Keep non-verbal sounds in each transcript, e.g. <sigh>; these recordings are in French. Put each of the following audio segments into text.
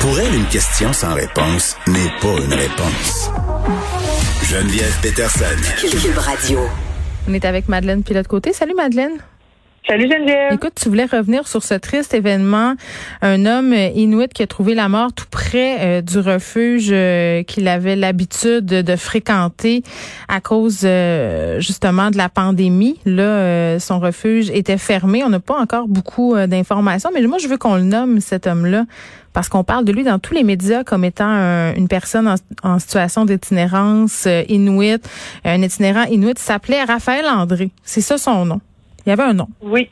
Pour elle, une question sans réponse n'est pas une réponse. Geneviève Peterson. Cube Radio. On est avec Madeleine Pilote-Côté. Salut Madeleine. Salut Geneviève. Écoute, tu voulais revenir sur ce triste événement. Un homme inuit qui a trouvé la mort tout près euh, du refuge euh, qu'il avait l'habitude de fréquenter à cause euh, justement de la pandémie. Là, son refuge était fermé. On n'a pas encore beaucoup d'informations, mais moi, je veux qu'on le nomme, cet homme-là, parce qu'on parle de lui dans tous les médias comme étant une personne en, en situation d'itinérance inuit. Un itinérant inuit s'appelait Raphaël André. C'est ça son nom. Il y avait un nom. Oui.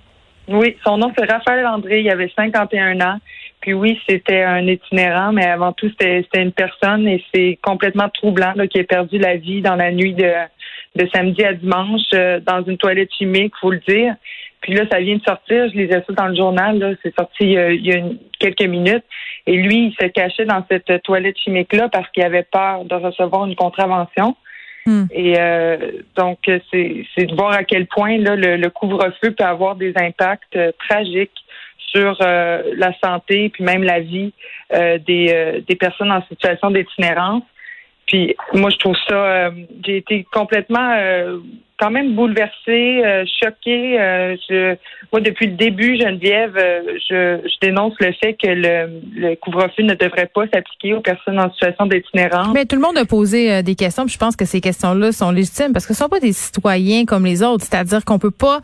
Oui, son nom c'est Raphaël André, il avait 51 ans. Puis oui, c'était un itinérant, mais avant tout, c'était une personne et c'est complètement troublant là, qui a perdu la vie dans la nuit de, de samedi à dimanche euh, dans une toilette chimique, faut le dire. Puis là, ça vient de sortir, je lisais ça dans le journal, c'est sorti il y a quelques minutes. Et lui, il se cachait dans cette toilette chimique-là parce qu'il avait peur de recevoir une contravention. Hmm. Et euh, donc, c'est de voir à quel point là, le, couvre-feu peut avoir des impacts euh, tragiques sur euh, la santé puis même la vie des, des personnes en situation d'itinérance. Puis moi, je trouve ça, j'ai été complètement quand même bouleversée, euh, choquée. Euh, je, moi, depuis le début, Geneviève, euh, je, je, dénonce le fait que le, le couvre-feu ne devrait pas s'appliquer aux personnes en situation d'itinérance. Mais tout le monde a posé des questions, puis je pense que ces questions-là sont légitimes parce que ce sont pas des citoyens comme les autres. C'est-à-dire qu'on peut pas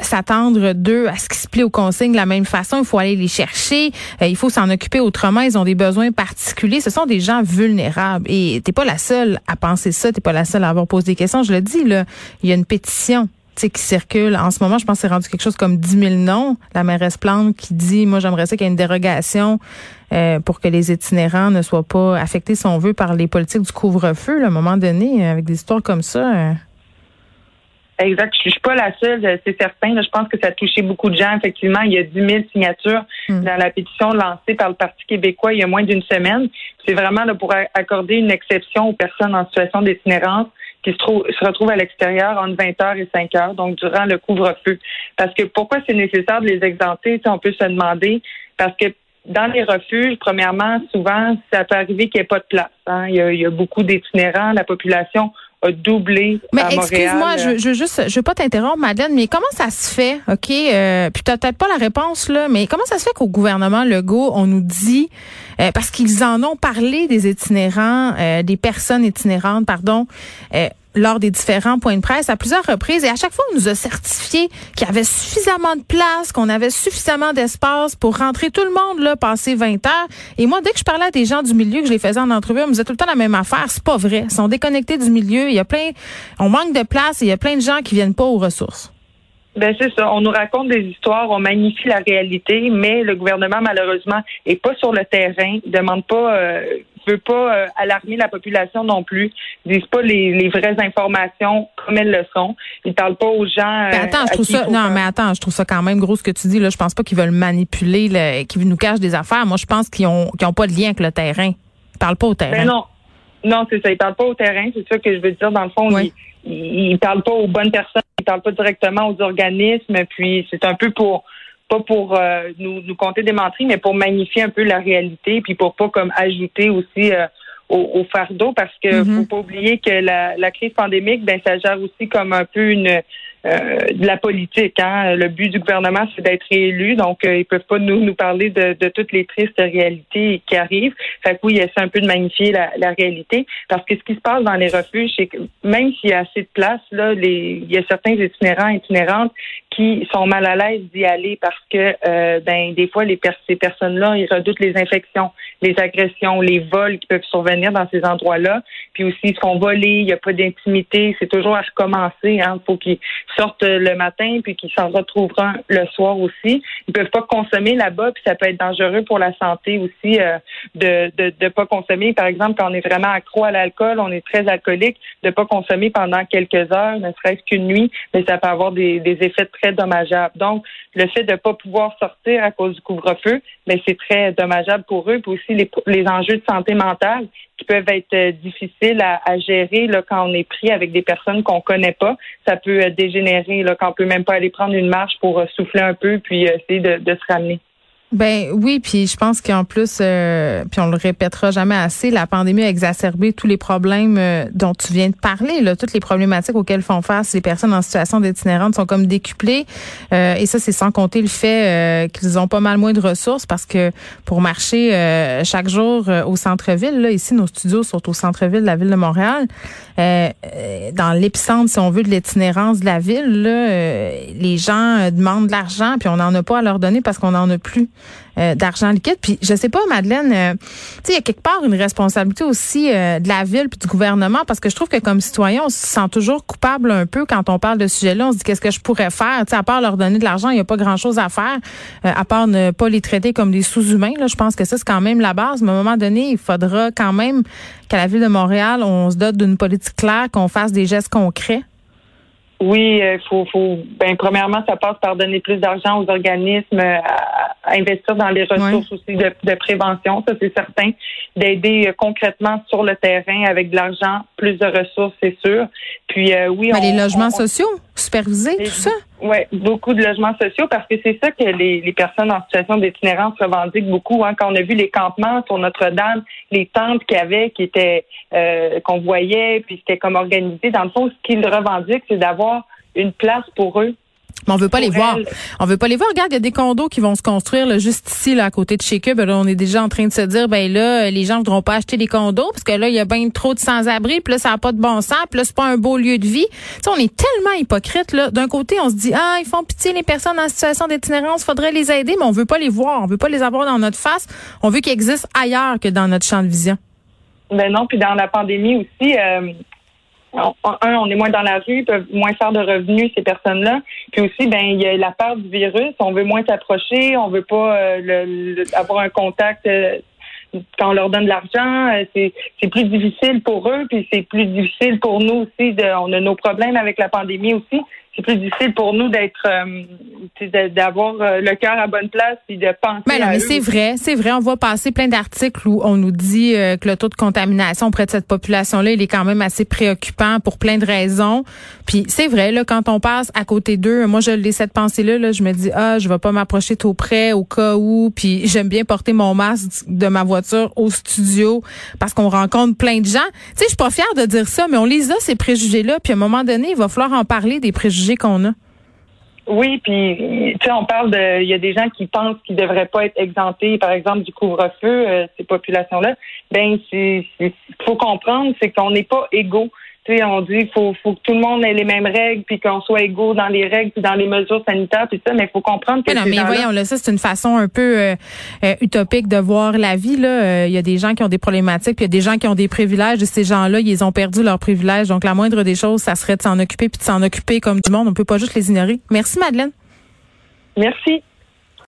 s'attendre d'eux à ce qu'ils se plient aux consignes de la même façon. Il faut aller les chercher. il faut s'en occuper autrement. Ils ont des besoins particuliers. Ce sont des gens vulnérables. Et t'es pas la seule à penser ça. T'es pas la seule à avoir posé des questions. Je le dis là il y a une pétition qui circule en ce moment. Je pense que c'est rendu quelque chose comme 10 000 noms. La mairesse Plante qui dit, moi, j'aimerais ça qu'il y ait une dérogation euh, pour que les itinérants ne soient pas affectés, si on veut, par les politiques du couvre-feu. à un moment donné, avec des histoires comme ça. Euh. Exact. Je suis pas la seule, c'est certain. je pense que ça a touché beaucoup de gens. Effectivement, il y a 10 000 signatures hmm. dans la pétition lancée par le Parti québécois il y a moins d'une semaine. C'est vraiment là, pour accorder une exception aux personnes en situation d'itinérance qui se, trouve, se retrouvent à l'extérieur entre 20 heures et 5 heures, donc durant le couvre-feu. Parce que pourquoi c'est nécessaire de les exempter, on peut se demander, parce que dans les refuges, premièrement, souvent, ça peut arriver qu'il n'y ait pas de place. Hein. Il, y a, il y a beaucoup d'itinérants, la population a doublé mais excuse-moi, je, je juste, je veux pas t'interrompre, Madeleine, mais comment ça se fait, ok euh, Puis t'as peut-être pas la réponse là, mais comment ça se fait qu'au gouvernement Legault, on nous dit euh, parce qu'ils en ont parlé des itinérants, euh, des personnes itinérantes, pardon. Lors des différents points de presse à plusieurs reprises et à chaque fois on nous a certifié qu'il y avait suffisamment de place, qu'on avait suffisamment d'espace pour rentrer tout le monde là passer 20 heures et moi dès que je parlais à des gens du milieu que je les faisais en entrevue, on me disait tout le temps la même affaire, c'est pas vrai, ils sont déconnectés du milieu, il y a plein on manque de place et il y a plein de gens qui viennent pas aux ressources. Ben c'est ça. On nous raconte des histoires, on magnifie la réalité, mais le gouvernement malheureusement est pas sur le terrain, demande pas, euh, veut pas euh, alarmer la population non plus, disent pas les, vraies informations comme elles le sont. Ils parlent pas aux gens. Euh, attends, je trouve ça. Non, mais attends, je trouve ça quand même gros ce que tu dis là. Je pense pas qu'ils veulent manipuler, qu'ils nous cachent des affaires. Moi, je pense qu'ils ont, qu'ils ont pas de lien avec le terrain. Ils parlent pas au terrain. Ben non, non, c'est ça. Ils parlent pas au terrain. C'est ça que je veux dire. Dans le fond, ils, ils, parlent pas aux bonnes personnes parle pas directement aux organismes, puis c'est un peu pour pas pour euh, nous, nous compter des menteries, mais pour magnifier un peu la réalité, puis pour pas comme ajouter aussi euh, au, fardeau, parce que mm-hmm. faut pas oublier que la, la crise pandémique, ben ça gère aussi comme un peu une euh, de la politique. Hein. Le but du gouvernement, c'est d'être élu, donc euh, ils peuvent pas nous, nous parler de, de, toutes les tristes réalités qui arrivent. Fait que oui, il essaie un peu de magnifier la, la, réalité, parce que ce qui se passe dans les refuges, c'est que même s'il y a assez de place, là, les, il y a certains itinérants, itinérantes qui sont mal à l'aise d'y aller parce que euh, ben des fois les ces personnes-là ils redoutent les infections, les agressions, les vols qui peuvent survenir dans ces endroits-là. Puis aussi ils se font voler, il n'y a pas d'intimité, c'est toujours à recommencer. Hein, faut qu'ils sortent le matin puis qu'ils s'en retrouveront le soir aussi. Ils peuvent pas consommer là-bas puis ça peut être dangereux pour la santé aussi euh, de, de de pas consommer. Par exemple quand on est vraiment accro à l'alcool, on est très alcoolique, de pas consommer pendant quelques heures, ne serait-ce qu'une nuit, mais ça peut avoir des, des effets très dommageable. Donc, le fait de ne pas pouvoir sortir à cause du couvre-feu, mais c'est très dommageable pour eux. Puis aussi les, les, enjeux de santé mentale qui peuvent être euh, difficiles à, gérer quand on est pris avec des personnes qu'on connaît pas. Ça peut euh, dégénérer quand on peut même pas aller prendre une marche pour euh, souffler un peu puis essayer de se ramener. Ben oui, puis je pense qu'en plus, euh, puis on le répétera jamais assez, la pandémie a exacerbé tous les problèmes euh, dont tu viens de parler. Là, toutes les problématiques auxquelles font face les personnes en situation d'itinérante sont comme décuplées. Euh, et ça, c'est sans compter le fait qu'ils ont pas mal moins de ressources parce que pour marcher chaque jour au centre-ville, là, ici nos studios sont au centre-ville de la ville de Montréal, dans l'épicentre, si on veut, de l'itinérance de la ville, là, les gens demandent de l'argent puis on n'en a pas à leur donner parce qu'on n'en a plus. Euh, d'argent liquide. Puis je sais pas, Madeleine, euh, il y a quelque part une responsabilité aussi euh, de la ville puis du gouvernement parce que je trouve que comme citoyen, on se sent toujours coupable un peu quand on parle de ce sujet-là. On se dit qu'est-ce que je pourrais faire? À part leur donner de l'argent, il n'y a pas grand-chose à faire, à part ne pas les traiter comme des sous-humains. Je pense que ça c'est quand même la base. Mais à un moment donné, il faudra quand même qu'à la ville de Montréal, on se dote d'une politique claire, qu'on fasse des gestes concrets. Oui, il faut, faut, ben, premièrement, ça passe par donner plus d'argent aux organismes, à, investir dans les ressources aussi de, de, prévention, ça c'est certain, d'aider euh, concrètement sur le terrain avec de l'argent, plus de ressources, c'est sûr. Puis euh, oui, les logements sociaux, supervisés, tout ça. Oui, beaucoup de logements sociaux parce que c'est ça que les, les personnes en situation d'itinérance revendiquent beaucoup. Hein. Quand on a vu les campements sur Notre-Dame, les tentes qu'il y avait, qui étaient euh, qu'on voyait, puis c'était comme organisé. Dans le fond, ce qu'ils revendiquent, c'est d'avoir une place pour eux mais on veut pas les voir. On veut pas les voir. Regarde, il y a des condos qui vont se construire là, juste ici, là, à côté de chez Cube. Là, on est déjà en train de se dire, ben là, les gens voudront pas acheter des condos parce que là, il y a bien trop de sans-abri. Puis là, ça n'a pas de bon sens. Puis là, c'est pas un beau lieu de vie. Tu on est tellement hypocrite là. D'un côté, on se dit, ah, ils font pitié les personnes en situation d'itinérance, faudrait les aider, mais on veut pas les voir. On veut pas les avoir dans notre face. On veut qu'ils existent ailleurs que dans notre champ de vision. Ben non. Puis dans la pandémie aussi. Euh un, on est moins dans la rue, peuvent moins faire de revenus ces personnes-là. Puis aussi, ben il y a la peur du virus. On veut moins s'approcher, on veut pas euh, avoir un contact. Euh, quand on leur donne de l'argent, euh, c'est, c'est plus difficile pour eux, puis c'est plus difficile pour nous aussi. De, on a nos problèmes avec la pandémie aussi c'est plus difficile pour nous d'être euh, d'avoir euh, le cœur à bonne place et de penser mais non, mais c'est vrai, c'est vrai, on voit passer plein d'articles où on nous dit euh, que le taux de contamination auprès de cette population là, il est quand même assez préoccupant pour plein de raisons. Puis c'est vrai là quand on passe à côté d'eux, moi je l'ai cette pensée là, là, je me dis ah, je vais pas m'approcher trop près au cas où puis <laughs> j'aime bien porter mon masque de ma voiture au studio parce qu'on rencontre plein de gens. Tu sais, je suis pas fière de dire ça, mais on les a ces préjugés là, puis à un moment donné, il va falloir en parler des préjugés qu'on a. Oui, puis tu sais, on parle de, il y a des gens qui pensent qu'ils devraient pas être exemptés, par exemple du couvre-feu, euh, ces populations-là. Ben, c'est, faut comprendre, c'est qu'on n'est pas égaux on dit qu'il faut, faut que tout le monde ait les mêmes règles, puis qu'on soit égaux dans les règles, puis dans les mesures sanitaires, puis ça, mais il faut comprendre que. Mais non, mais voyons, là, ça, c'est une façon un peu euh, euh, utopique de voir la vie. Là. Euh, il y a des gens qui ont des problématiques, puis il y a des gens qui ont des privilèges, et ces gens-là, ils ont perdu leurs privilèges. Donc, la moindre des choses, ça serait de s'en occuper, puis de s'en occuper comme du monde. On peut pas juste les ignorer. Merci, Madeleine. Merci.